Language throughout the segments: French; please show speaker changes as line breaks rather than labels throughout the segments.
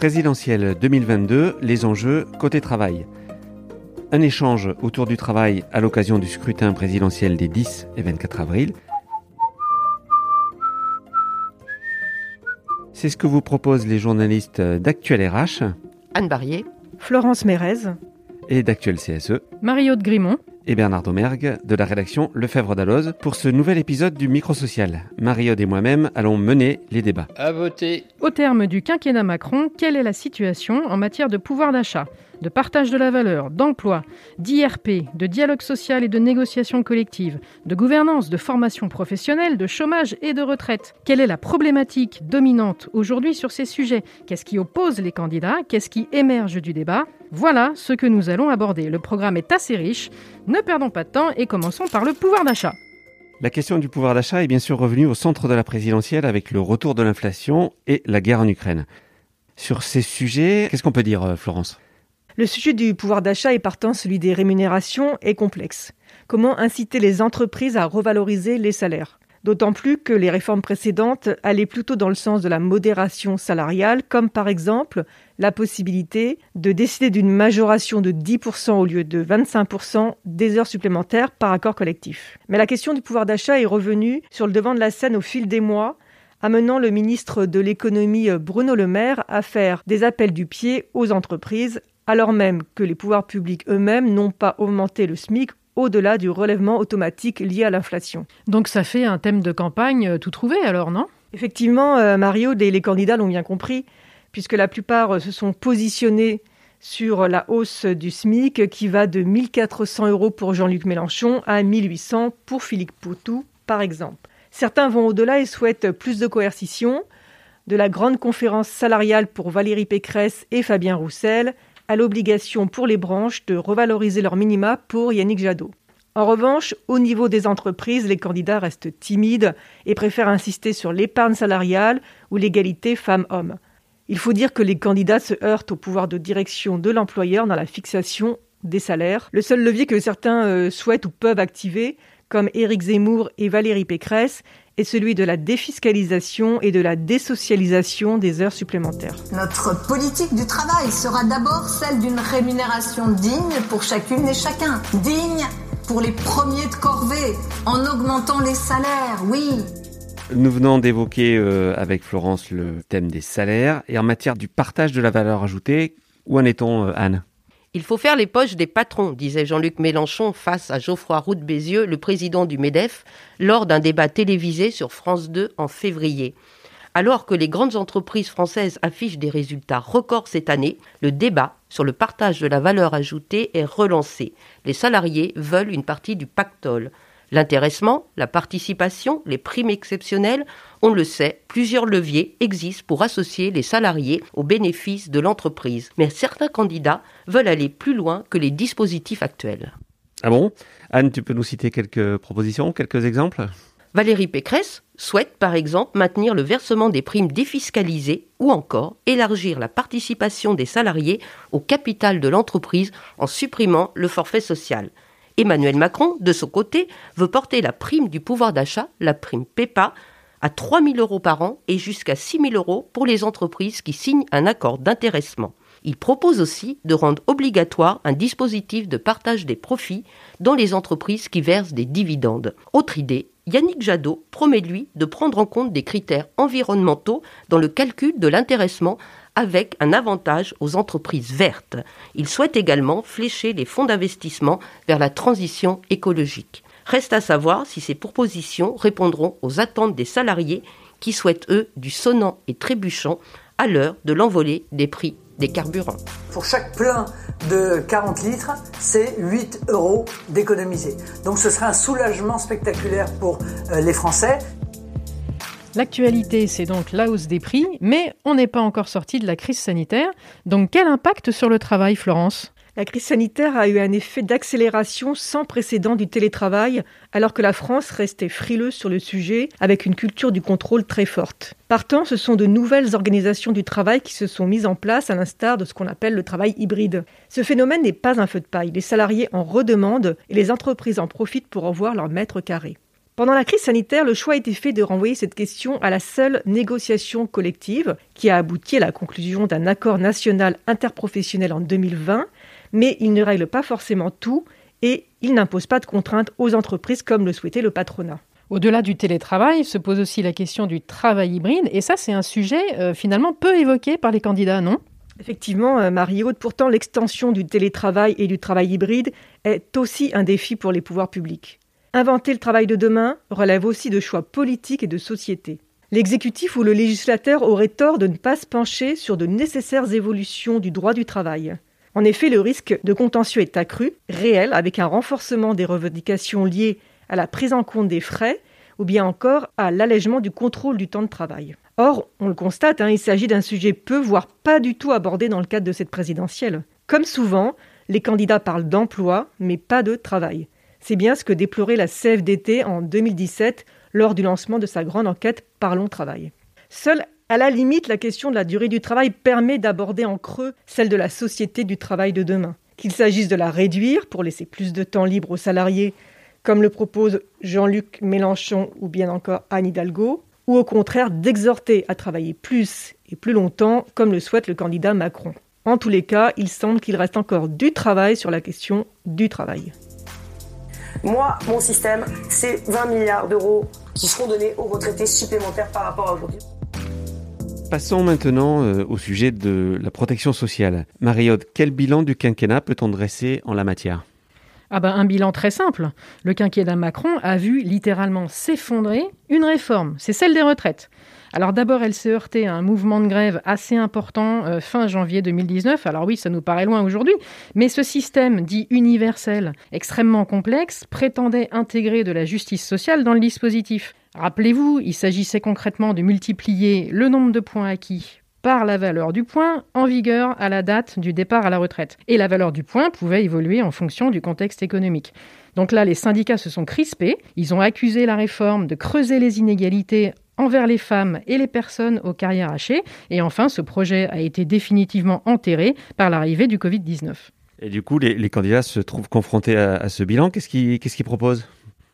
présidentielle 2022, les enjeux côté travail. Un échange autour du travail à l'occasion du scrutin présidentiel des 10 et 24 avril. C'est ce que vous proposent les journalistes d'Actuel RH.
Anne Barrier.
Florence Mérez.
Et d'Actuel CSE.
Marie-Aude Grimont
et Bernard Domergue de la rédaction Lefebvre d'Alloz pour ce nouvel épisode du Microsocial. Marie-Aude et moi-même allons mener les débats.
À voter.
Au terme du quinquennat Macron, quelle est la situation en matière de pouvoir d'achat? De partage de la valeur, d'emploi, d'IRP, de dialogue social et de négociation collective, de gouvernance, de formation professionnelle, de chômage et de retraite. Quelle est la problématique dominante aujourd'hui sur ces sujets? Qu'est-ce qui oppose les candidats? Qu'est-ce qui émerge du débat? Voilà ce que nous allons aborder. Le programme est assez riche. Ne perdons pas de temps et commençons par le pouvoir d'achat.
La question du pouvoir d'achat est bien sûr revenue au centre de la présidentielle avec le retour de l'inflation et la guerre en Ukraine. Sur ces sujets, qu'est-ce qu'on peut dire, euh, Florence?
Le sujet du pouvoir d'achat et partant celui des rémunérations est complexe. Comment inciter les entreprises à revaloriser les salaires? D'autant plus que les réformes précédentes allaient plutôt dans le sens de la modération salariale, comme par exemple la possibilité de décider d'une majoration de 10% au lieu de 25% des heures supplémentaires par accord collectif. Mais la question du pouvoir d'achat est revenue sur le devant de la scène au fil des mois, amenant le ministre de l'économie Bruno Le Maire à faire des appels du pied aux entreprises alors même que les pouvoirs publics eux-mêmes n'ont pas augmenté le SMIC au-delà du relèvement automatique lié à l'inflation.
Donc ça fait un thème de campagne euh, tout trouvé alors, non?
Effectivement, euh, Mario, les, les candidats l'ont bien compris, puisque la plupart euh, se sont positionnés sur la hausse du SMIC qui va de 1400 euros pour Jean-Luc Mélenchon à 1800 pour Philippe Poutou, par exemple. Certains vont au-delà et souhaitent plus de coercition, de la grande conférence salariale pour Valérie Pécresse et Fabien Roussel à l'obligation pour les branches de revaloriser leur minima pour Yannick Jadot. En revanche, au niveau des entreprises, les candidats restent timides et préfèrent insister sur l'épargne salariale ou l'égalité femmes-hommes. Il faut dire que les candidats se heurtent au pouvoir de direction de l'employeur dans la fixation des salaires. Le seul levier que certains euh, souhaitent ou peuvent activer, comme Éric Zemmour et Valérie Pécresse, est celui de la défiscalisation et de la désocialisation des heures supplémentaires.
Notre politique du travail sera d'abord celle d'une rémunération digne pour chacune et chacun. Digne pour les premiers de corvée, en augmentant les salaires, oui.
Nous venons d'évoquer euh, avec Florence le thème des salaires et en matière du partage de la valeur ajoutée, où en est-on, euh, Anne?
Il faut faire les poches des patrons, disait Jean-Luc Mélenchon face à Geoffroy Roux Bézieux, le président du MEDEF, lors d'un débat télévisé sur France 2 en février. Alors que les grandes entreprises françaises affichent des résultats records cette année, le débat sur le partage de la valeur ajoutée est relancé. Les salariés veulent une partie du pactole. L'intéressement, la participation, les primes exceptionnelles, on le sait, plusieurs leviers existent pour associer les salariés aux bénéfices de l'entreprise. Mais certains candidats veulent aller plus loin que les dispositifs actuels.
Ah bon? Anne, tu peux nous citer quelques propositions, quelques exemples?
Valérie Pécresse souhaite par exemple maintenir le versement des primes défiscalisées ou encore élargir la participation des salariés au capital de l'entreprise en supprimant le forfait social. Emmanuel Macron, de son côté, veut porter la prime du pouvoir d'achat, la prime PEPA, à 3 000 euros par an et jusqu'à 6 000 euros pour les entreprises qui signent un accord d'intéressement. Il propose aussi de rendre obligatoire un dispositif de partage des profits dans les entreprises qui versent des dividendes. Autre idée, Yannick Jadot promet lui de prendre en compte des critères environnementaux dans le calcul de l'intéressement avec un avantage aux entreprises vertes. Il souhaite également flécher les fonds d'investissement vers la transition écologique. Reste à savoir si ces propositions répondront aux attentes des salariés qui souhaitent, eux, du sonnant et trébuchant à l'heure de l'envolée des prix des carburants.
Pour chaque plein de 40 litres, c'est 8 euros d'économiser. Donc ce sera un soulagement spectaculaire pour euh, les Français.
L'actualité, c'est donc la hausse des prix, mais on n'est pas encore sorti de la crise sanitaire. Donc quel impact sur le travail, Florence?
La crise sanitaire a eu un effet d'accélération sans précédent du télétravail, alors que la France restait frileuse sur le sujet, avec une culture du contrôle très forte. Partant, ce sont de nouvelles organisations du travail qui se sont mises en place, à l'instar de ce qu'on appelle le travail hybride. Ce phénomène n'est pas un feu de paille. Les salariés en redemandent et les entreprises en profitent pour revoir leur mètre carré. Pendant la crise sanitaire, le choix a été fait de renvoyer cette question à la seule négociation collective, qui a abouti à la conclusion d'un accord national interprofessionnel en 2020, mais il ne règle pas forcément tout et il n'impose pas de contraintes aux entreprises comme le souhaitait le patronat.
Au-delà du télétravail, se pose aussi la question du travail hybride, et ça c'est un sujet euh, finalement peu évoqué par les candidats, non?
Effectivement, euh, Marie-Aude, pourtant l'extension du télétravail et du travail hybride est aussi un défi pour les pouvoirs publics. Inventer le travail de demain relève aussi de choix politiques et de société. L'exécutif ou le législateur aurait tort de ne pas se pencher sur de nécessaires évolutions du droit du travail. En effet, le risque de contentieux est accru, réel, avec un renforcement des revendications liées à la prise en compte des frais ou bien encore à l'allègement du contrôle du temps de travail. Or, on le constate, hein, il s'agit d'un sujet peu, voire pas du tout abordé dans le cadre de cette présidentielle. Comme souvent, les candidats parlent d'emploi, mais pas de travail. C'est bien ce que déplorait la CFDT en 2017 lors du lancement de sa grande enquête Parlons travail. Seule, à la limite, la question de la durée du travail permet d'aborder en creux celle de la société du travail de demain. Qu'il s'agisse de la réduire pour laisser plus de temps libre aux salariés, comme le propose Jean-Luc Mélenchon ou bien encore Anne Hidalgo, ou au contraire d'exhorter à travailler plus et plus longtemps, comme le souhaite le candidat Macron. En tous les cas, il semble qu'il reste encore du travail sur la question du travail.
Moi, mon système, c'est 20 milliards d'euros qui seront donnés aux retraités supplémentaires par rapport à aujourd'hui.
Passons maintenant euh, au sujet de la protection sociale. Mariotte, quel bilan du quinquennat peut-on dresser en la matière?
Ah ben, un bilan très simple. Le quinquennat Macron a vu littéralement s'effondrer une réforme, c'est celle des retraites. Alors d'abord, elle s'est heurtée à un mouvement de grève assez important euh, fin janvier 2019. Alors oui, ça nous paraît loin aujourd'hui, mais ce système dit universel, extrêmement complexe, prétendait intégrer de la justice sociale dans le dispositif. Rappelez-vous, il s'agissait concrètement de multiplier le nombre de points acquis par la valeur du point en vigueur à la date du départ à la retraite. Et la valeur du point pouvait évoluer en fonction du contexte économique. Donc là, les syndicats se sont crispés, ils ont accusé la réforme de creuser les inégalités envers les femmes et les personnes aux carrières hachées. Et enfin, ce projet a été définitivement enterré par l'arrivée du Covid-19.
Et du coup, les, candidats se trouvent confrontés à, ce bilan. Qu'est-ce qu'ils proposent?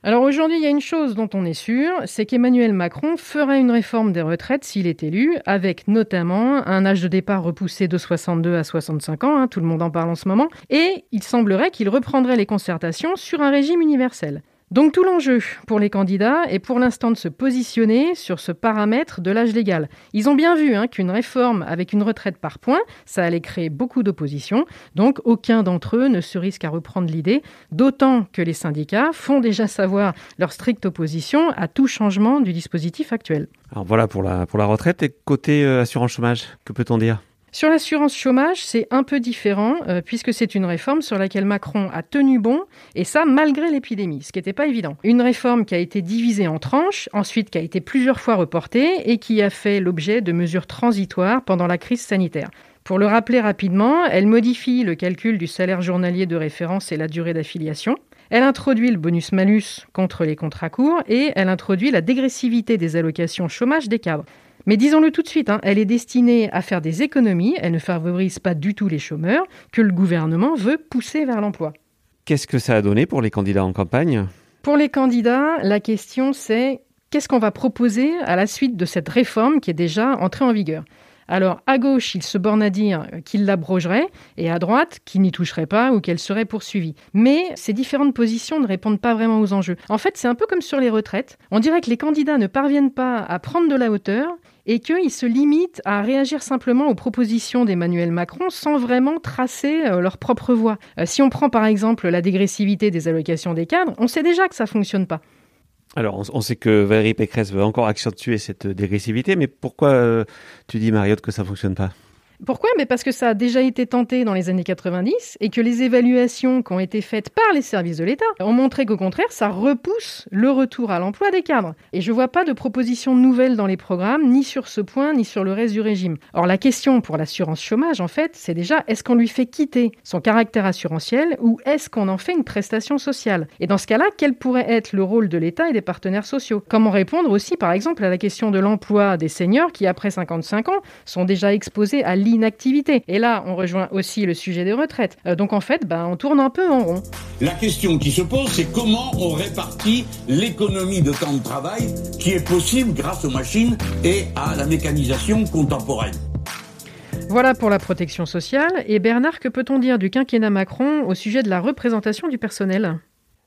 Alors aujourd'hui, il y a une chose dont on est sûr, c'est qu'Emmanuel Macron fera une réforme des retraites s'il est élu, avec notamment un âge de départ repoussé de 62 à 65 ans, hein, tout le monde en parle en ce moment, et il semblerait qu'il reprendrait les concertations sur un régime universel. Donc tout l'enjeu pour les candidats est pour l'instant de se positionner sur ce paramètre de l'âge légal. Ils ont bien vu hein, qu'une réforme avec une retraite par points, ça allait créer beaucoup d'opposition, donc aucun d'entre eux ne se risque à reprendre l'idée, d'autant que les syndicats font déjà savoir leur stricte opposition à tout changement du dispositif actuel.
Alors voilà pour la, la retraite et côté euh, assurance chômage, que peut-on dire?
Sur l'assurance chômage, c'est un peu différent euh, puisque c'est une réforme sur laquelle Macron a tenu bon et ça malgré l'épidémie, ce qui n'était pas évident. Une réforme qui a été divisée en tranches, ensuite qui a été plusieurs fois reportée et qui a fait l'objet de mesures transitoires pendant la crise sanitaire. Pour le rappeler rapidement, elle modifie le calcul du salaire journalier de référence et la durée d'affiliation. Elle introduit le bonus-malus contre les contrats courts et elle introduit la dégressivité des allocations chômage des cadres. Mais disons-le tout de suite, hein, elle est destinée à faire des économies, elle ne favorise pas du tout les chômeurs, que le gouvernement veut pousser vers l'emploi.
Qu'est-ce que ça a donné pour les candidats en campagne?
Pour les candidats, la question c'est qu'est-ce qu'on va proposer à la suite de cette réforme qui est déjà entrée en vigueur? Alors, à gauche, il se borne à dire qu'il l'abrogerait, et à droite, qu'il n'y toucherait pas ou qu'elle serait poursuivie. Mais ces différentes positions ne répondent pas vraiment aux enjeux. En fait, c'est un peu comme sur les retraites. On dirait que les candidats ne parviennent pas à prendre de la hauteur et qu'ils se limitent à réagir simplement aux propositions d'Emmanuel Macron sans vraiment tracer euh, leur propre voie. Euh, si on prend par exemple la dégressivité des allocations des cadres, on sait déjà que ça fonctionne pas.
Alors, on, sait que Valérie Pécresse veut encore accentuer cette dégressivité, mais pourquoi euh, tu dis, Mariotte, que ça fonctionne pas?
Pourquoi? Mais Parce que ça a déjà été tenté dans les années 90 et que les évaluations qui ont été faites par les services de l'État ont montré qu'au contraire, ça repousse le retour à l'emploi des cadres. Et je ne vois pas de propositions nouvelles dans les programmes, ni sur ce point, ni sur le reste du régime. Or, la question pour l'assurance chômage, en fait, c'est déjà est-ce qu'on lui fait quitter son caractère assurantiel ou est-ce qu'on en fait une prestation sociale? Et dans ce cas-là, quel pourrait être le rôle de l'État et des partenaires sociaux? Comment répondre aussi, par exemple, à la question de l'emploi des seniors qui, après 55 ans, sont déjà exposés à l'inactivité. Et là, on rejoint aussi le sujet des retraites. Euh, donc en fait, ben, on tourne un peu en rond.
La question qui se pose, c'est comment on répartit l'économie de temps de travail qui est possible grâce aux machines et à la mécanisation contemporaine.
Voilà pour la protection sociale. Et Bernard, que peut-on dire du quinquennat Macron au sujet de la représentation du personnel?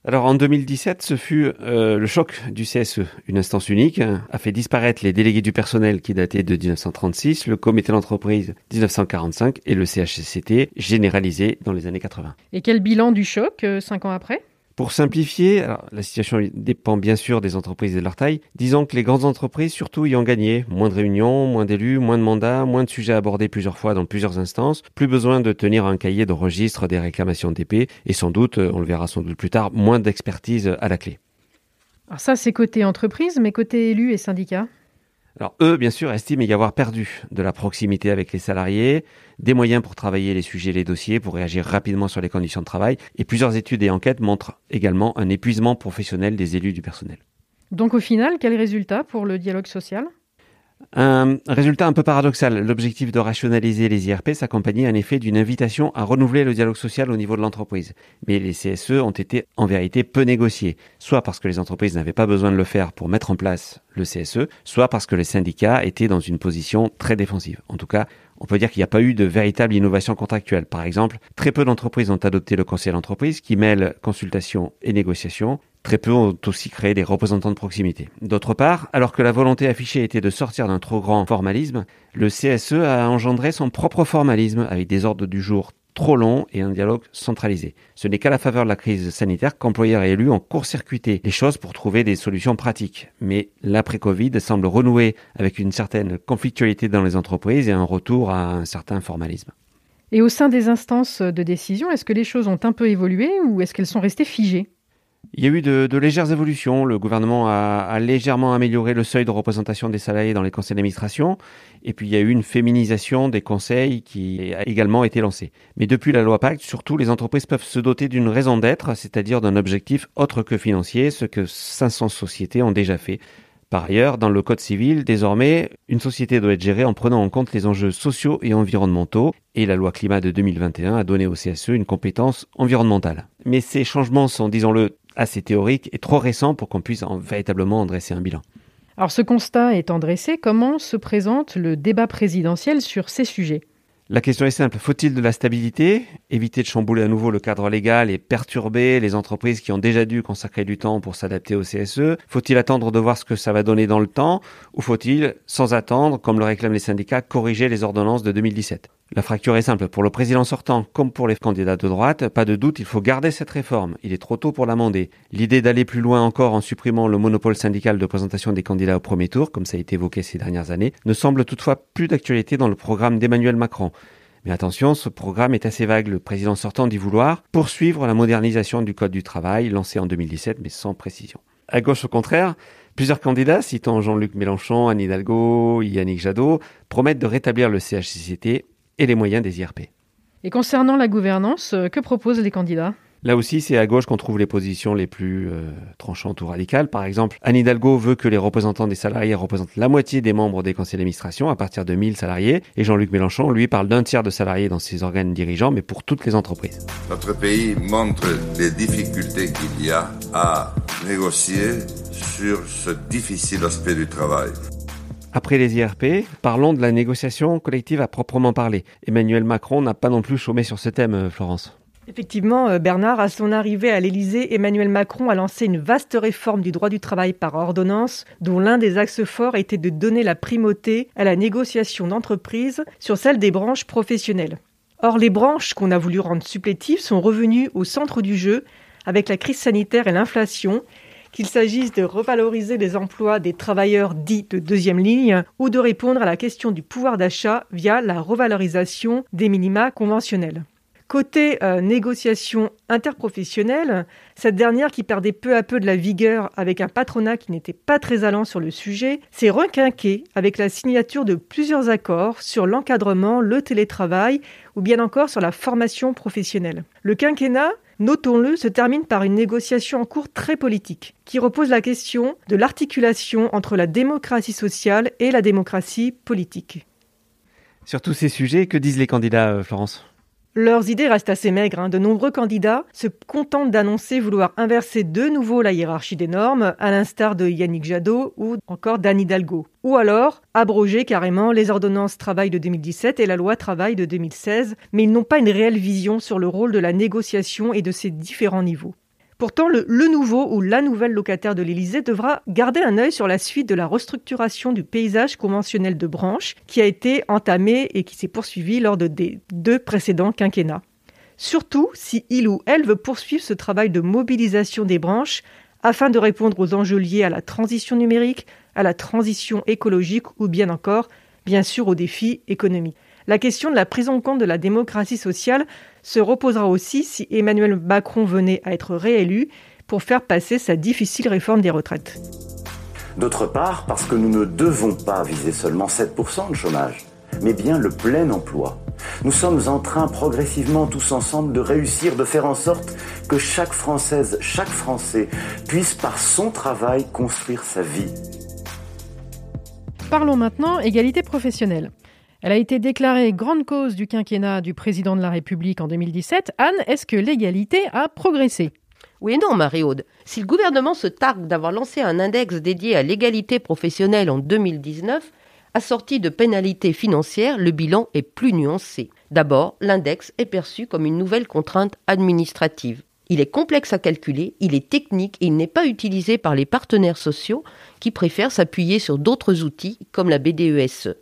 Alors en 2017, ce fut euh, le choc du CSE. Une instance unique a fait disparaître les délégués du personnel qui dataient de 1936, le comité d'entreprise 1945 et le CHCT généralisé dans les années 80.
Et quel bilan du choc euh, cinq ans après?
Pour simplifier, la situation dépend bien sûr des entreprises et de leur taille. Disons que les grandes entreprises surtout y ont gagné. Moins de réunions, moins d'élus, moins de mandats, moins de sujets abordés plusieurs fois dans plusieurs instances, plus besoin de tenir un cahier de registre des réclamations d'épée et sans doute, on le verra sans doute plus tard, moins d'expertise à la clé.
Alors ça c'est côté entreprise, mais côté élus et syndicats?
Alors eux, bien sûr, estiment y avoir perdu de la proximité avec les salariés, des moyens pour travailler les sujets et les dossiers, pour réagir rapidement sur les conditions de travail, et plusieurs études et enquêtes montrent également un épuisement professionnel des élus du personnel.
Donc au final, quel résultat pour le dialogue social?
Un résultat un peu paradoxal. L'objectif de rationaliser les IRP s'accompagnait en effet d'une invitation à renouveler le dialogue social au niveau de l'entreprise. Mais les CSE ont été en vérité peu négociés, soit parce que les entreprises n'avaient pas besoin de le faire pour mettre en place le CSE, soit parce que les syndicats étaient dans une position très défensive. En tout cas, on peut dire qu'il n'y a pas eu de véritable innovation contractuelle. Par exemple, très peu d'entreprises ont adopté le conseil d'entreprise qui mêle consultation et négociation. Très peu ont aussi créé des représentants de proximité. D'autre part, alors que la volonté affichée était de sortir d'un trop grand formalisme, le CSE a engendré son propre formalisme avec des ordres du jour trop longs et un dialogue centralisé. Ce n'est qu'à la faveur de la crise sanitaire qu'employeurs et élus ont court-circuité les choses pour trouver des solutions pratiques. Mais l'après-Covid semble renouer avec une certaine conflictualité dans les entreprises et un retour à un certain formalisme.
Et au sein des instances de décision, est-ce que les choses ont un peu évolué ou est-ce qu'elles sont restées figées?
Il y a eu de, légères évolutions. Le gouvernement a, légèrement amélioré le seuil de représentation des salariés dans les conseils d'administration. Et puis il y a eu une féminisation des conseils qui a également été lancée. Mais depuis la loi Pacte, surtout, les entreprises peuvent se doter d'une raison d'être, c'est-à-dire d'un objectif autre que financier, ce que 500 sociétés ont déjà fait. Par ailleurs, dans le Code civil, désormais, une société doit être gérée en prenant en compte les enjeux sociaux et environnementaux, et la loi climat de 2021 a donné au CSE une compétence environnementale. Mais ces changements sont, disons-le, assez théorique et trop récent pour qu'on puisse en, véritablement en dresser un bilan.
Alors ce constat étant dressé, comment se présente le débat présidentiel sur ces sujets?
La question est simple. Faut-il de la stabilité, éviter de chambouler à nouveau le cadre légal et perturber les entreprises qui ont déjà dû consacrer du temps pour s'adapter au CSE Faut-il attendre de voir ce que ça va donner dans le temps? Ou faut-il, sans attendre, comme le réclament les syndicats, corriger les ordonnances de 2017 la fracture est simple. Pour le président sortant, comme pour les candidats de droite, pas de doute, il faut garder cette réforme. Il est trop tôt pour l'amender. L'idée d'aller plus loin encore en supprimant le monopole syndical de présentation des candidats au premier tour, comme ça a été évoqué ces dernières années, ne semble toutefois plus d'actualité dans le programme d'Emmanuel Macron. Mais attention, ce programme est assez vague. Le président sortant dit vouloir poursuivre la modernisation du Code du travail lancé en 2017, mais sans précision. À gauche, au contraire, plusieurs candidats, citant Jean-Luc Mélenchon, Anne Hidalgo, Yannick Jadot, promettent de rétablir le CHCCT et les moyens des IRP.
Et concernant la gouvernance, euh, que proposent les candidats?
Là aussi, c'est à gauche qu'on trouve les positions les plus euh, tranchantes ou radicales. Par exemple, Anne Hidalgo veut que les représentants des salariés représentent la moitié des membres des conseils d'administration à partir de 1000 salariés. Et Jean-Luc Mélenchon, lui, parle d'un tiers de salariés dans ses organes dirigeants, mais pour toutes les entreprises.
Notre pays montre les difficultés qu'il y a à négocier sur ce difficile aspect du travail.
Après les IRP, parlons de la négociation collective à proprement parler. Emmanuel Macron n'a pas non plus chômé sur ce thème, euh, Florence.
Effectivement, euh, Bernard, à son arrivée à l'Élysée, Emmanuel Macron a lancé une vaste réforme du droit du travail par ordonnance, dont l'un des axes forts était de donner la primauté à la négociation d'entreprise sur celle des branches professionnelles. Or, les branches qu'on a voulu rendre supplétives sont revenues au centre du jeu avec la crise sanitaire et l'inflation, qu'il s'agisse de revaloriser les emplois des travailleurs dits de deuxième ligne ou de répondre à la question du pouvoir d'achat via la revalorisation des minima conventionnels. Côté euh, négociation interprofessionnelle, cette dernière qui perdait peu à peu de la vigueur avec un patronat qui n'était pas très allant sur le sujet, s'est requinquée avec la signature de plusieurs accords sur l'encadrement, le télétravail ou bien encore sur la formation professionnelle. Le quinquennat notons-le, se termine par une négociation en cours très politique, qui repose la question de l'articulation entre la démocratie sociale et la démocratie politique.
Sur tous ces sujets, que disent les candidats, euh, Florence?
Leurs idées restent assez maigres. Hein. De nombreux candidats se contentent d'annoncer vouloir inverser de nouveau la hiérarchie des normes, à l'instar de Yannick Jadot ou encore d'Anne Hidalgo. Ou alors abroger carrément les ordonnances travail de 2017 et la loi travail de 2016, mais ils n'ont pas une réelle vision sur le rôle de la négociation et de ses différents niveaux. Pourtant, le, nouveau ou la nouvelle locataire de l'Élysée devra garder un œil sur la suite de la restructuration du paysage conventionnel de branche qui a été entamée et qui s'est poursuivie lors de des deux précédents quinquennats. Surtout si il ou elle veut poursuivre ce travail de mobilisation des branches afin de répondre aux enjeux liés à la transition numérique, à la transition écologique ou bien encore, bien sûr, aux défis économiques. La question de la prise en compte de la démocratie sociale se reposera aussi si Emmanuel Macron venait à être réélu pour faire passer sa difficile réforme des retraites.
D'autre part, parce que nous ne devons pas viser seulement 7% de chômage, mais bien le plein emploi. Nous sommes en train progressivement tous ensemble de réussir, de faire en sorte que chaque Française, chaque Français puisse par son travail construire sa vie.
Parlons maintenant égalité professionnelle. Elle a été déclarée grande cause du quinquennat du président de la République en 2017. Anne, est-ce que l'égalité a progressé?
Oui et non, Marie-Aude. Si le gouvernement se targue d'avoir lancé un index dédié à l'égalité professionnelle en 2019, assorti de pénalités financières, le bilan est plus nuancé. D'abord, l'index est perçu comme une nouvelle contrainte administrative. Il est complexe à calculer, il est technique et il n'est pas utilisé par les partenaires sociaux qui préfèrent s'appuyer sur d'autres outils comme la BDESE.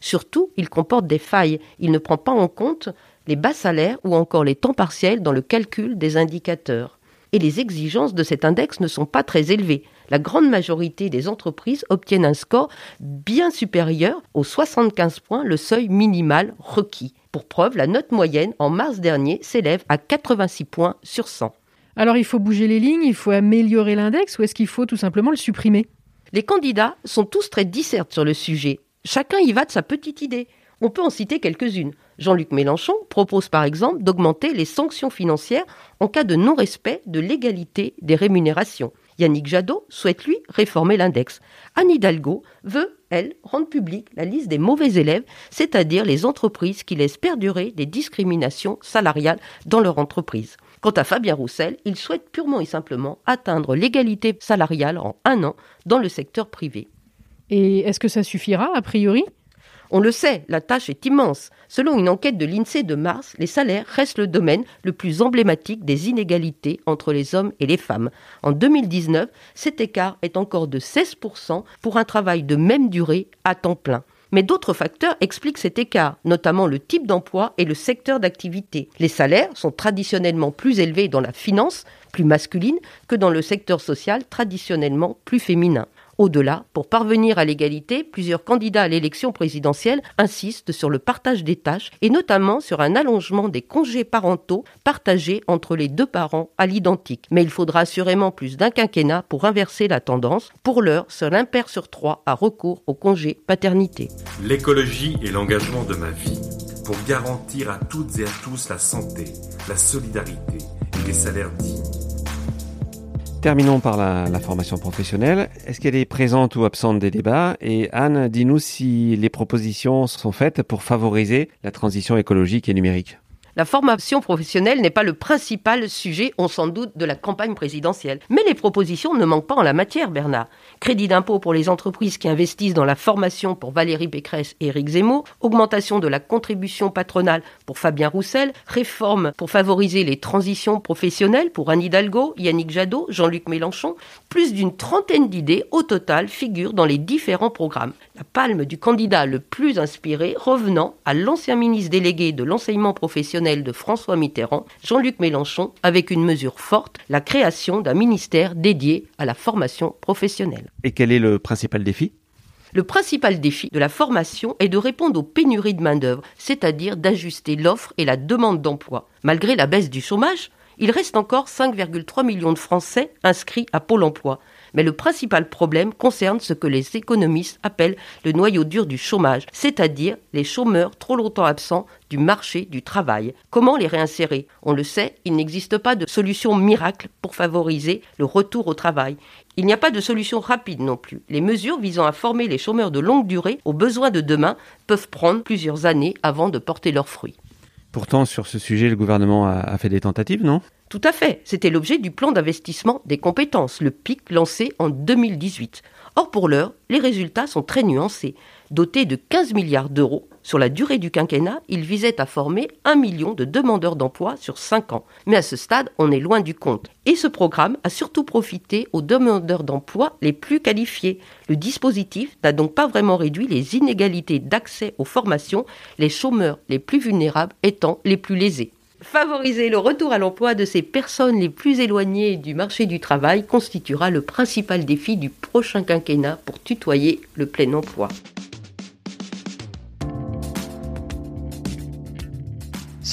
Surtout, il comporte des failles. Il ne prend pas en compte les bas salaires ou encore les temps partiels dans le calcul des indicateurs. Et les exigences de cet index ne sont pas très élevées. La grande majorité des entreprises obtiennent un score bien supérieur aux 75 points, le seuil minimal requis. Pour preuve, la note moyenne en mars dernier s'élève à 86 points sur 100.
Alors il faut bouger les lignes, il faut améliorer l'index ou est-ce qu'il faut tout simplement le supprimer?
Les candidats sont tous très discertes sur le sujet. Chacun y va de sa petite idée. On peut en citer quelques-unes. Jean-Luc Mélenchon propose par exemple d'augmenter les sanctions financières en cas de non-respect de l'égalité des rémunérations. Yannick Jadot souhaite, lui, réformer l'index. Anne Hidalgo veut, elle, rendre publique la liste des mauvais élèves, c'est-à-dire les entreprises qui laissent perdurer des discriminations salariales dans leur entreprise. Quant à Fabien Roussel, il souhaite purement et simplement atteindre l'égalité salariale en un an dans le secteur privé.
Et est-ce que ça suffira, a priori?
On le sait, la tâche est immense. Selon une enquête de l'INSEE de mars, les salaires restent le domaine le plus emblématique des inégalités entre les hommes et les femmes. En 2019, cet écart est encore de 16% pour un travail de même durée à temps plein. Mais d'autres facteurs expliquent cet écart, notamment le type d'emploi et le secteur d'activité. Les salaires sont traditionnellement plus élevés dans la finance, plus masculine, que dans le secteur social, traditionnellement plus féminin. Au-delà, pour parvenir à l'égalité, plusieurs candidats à l'élection présidentielle insistent sur le partage des tâches et notamment sur un allongement des congés parentaux partagés entre les deux parents à l'identique. Mais il faudra assurément plus d'un quinquennat pour inverser la tendance. Pour l'heure, seul un père sur trois a recours au congé paternité.
L'écologie est l'engagement de ma vie pour garantir à toutes et à tous la santé, la solidarité et des salaires dignes.
Terminons par la, formation professionnelle. Est-ce qu'elle est présente ou absente des débats? Et Anne, dis-nous si les propositions sont faites pour favoriser la transition écologique et numérique.
La formation professionnelle n'est pas le principal sujet, on s'en doute, de la campagne présidentielle. Mais les propositions ne manquent pas en la matière, Bernard. Crédit d'impôt pour les entreprises qui investissent dans la formation pour Valérie Pécresse et Éric Zemmour, augmentation de la contribution patronale pour Fabien Roussel, réforme pour favoriser les transitions professionnelles pour Anne Hidalgo, Yannick Jadot, Jean-Luc Mélenchon. Plus d'une trentaine d'idées au total figurent dans les différents programmes. La palme du candidat le plus inspiré revenant à l'ancien ministre délégué de l'enseignement professionnel de François Mitterrand, Jean-Luc Mélenchon, avec une mesure forte, la création d'un ministère dédié à la formation professionnelle.
Et quel est le principal défi?
Le principal défi de la formation est de répondre aux pénuries de main-d'œuvre, c'est-à-dire d'ajuster l'offre et la demande d'emploi. Malgré la baisse du chômage, il reste encore 5,3 millions de Français inscrits à Pôle emploi. Mais le principal problème concerne ce que les économistes appellent le noyau dur du chômage, c'est-à-dire les chômeurs trop longtemps absents du marché du travail. Comment les réinsérer? On le sait, il n'existe pas de solution miracle pour favoriser le retour au travail. Il n'y a pas de solution rapide non plus. Les mesures visant à former les chômeurs de longue durée aux besoins de demain peuvent prendre plusieurs années avant de porter leurs fruits.
Pourtant, sur ce sujet, le gouvernement a, fait des tentatives, non?
Tout à fait. C'était l'objet du plan d'investissement des compétences, le PIC, lancé en 2018. Or, pour l'heure, les résultats sont très nuancés. Doté de 15 milliards d'euros, sur la durée du quinquennat, il visait à former un million de demandeurs d'emploi sur 5 ans. Mais à ce stade, on est loin du compte. Et ce programme a surtout profité aux demandeurs d'emploi les plus qualifiés. Le dispositif n'a donc pas vraiment réduit les inégalités d'accès aux formations, les chômeurs les plus vulnérables étant les plus lésés. Favoriser le retour à l'emploi de ces personnes les plus éloignées du marché du travail constituera le principal défi du prochain quinquennat pour tutoyer le plein emploi.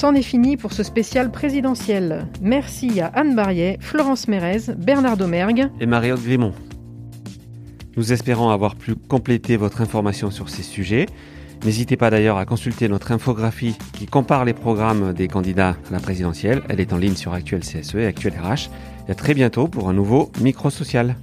C'en est fini pour ce spécial présidentiel. Merci à Anne Barriet, Florence Mérez, Bernard Domergue
et Marie-Aude Grimont. Nous espérons avoir pu compléter votre information sur ces sujets. N'hésitez pas d'ailleurs à consulter notre infographie qui compare les programmes des candidats à la présidentielle. Elle est en ligne sur Actuel CSE et Actuel RH. Et à très bientôt pour un nouveau micro social.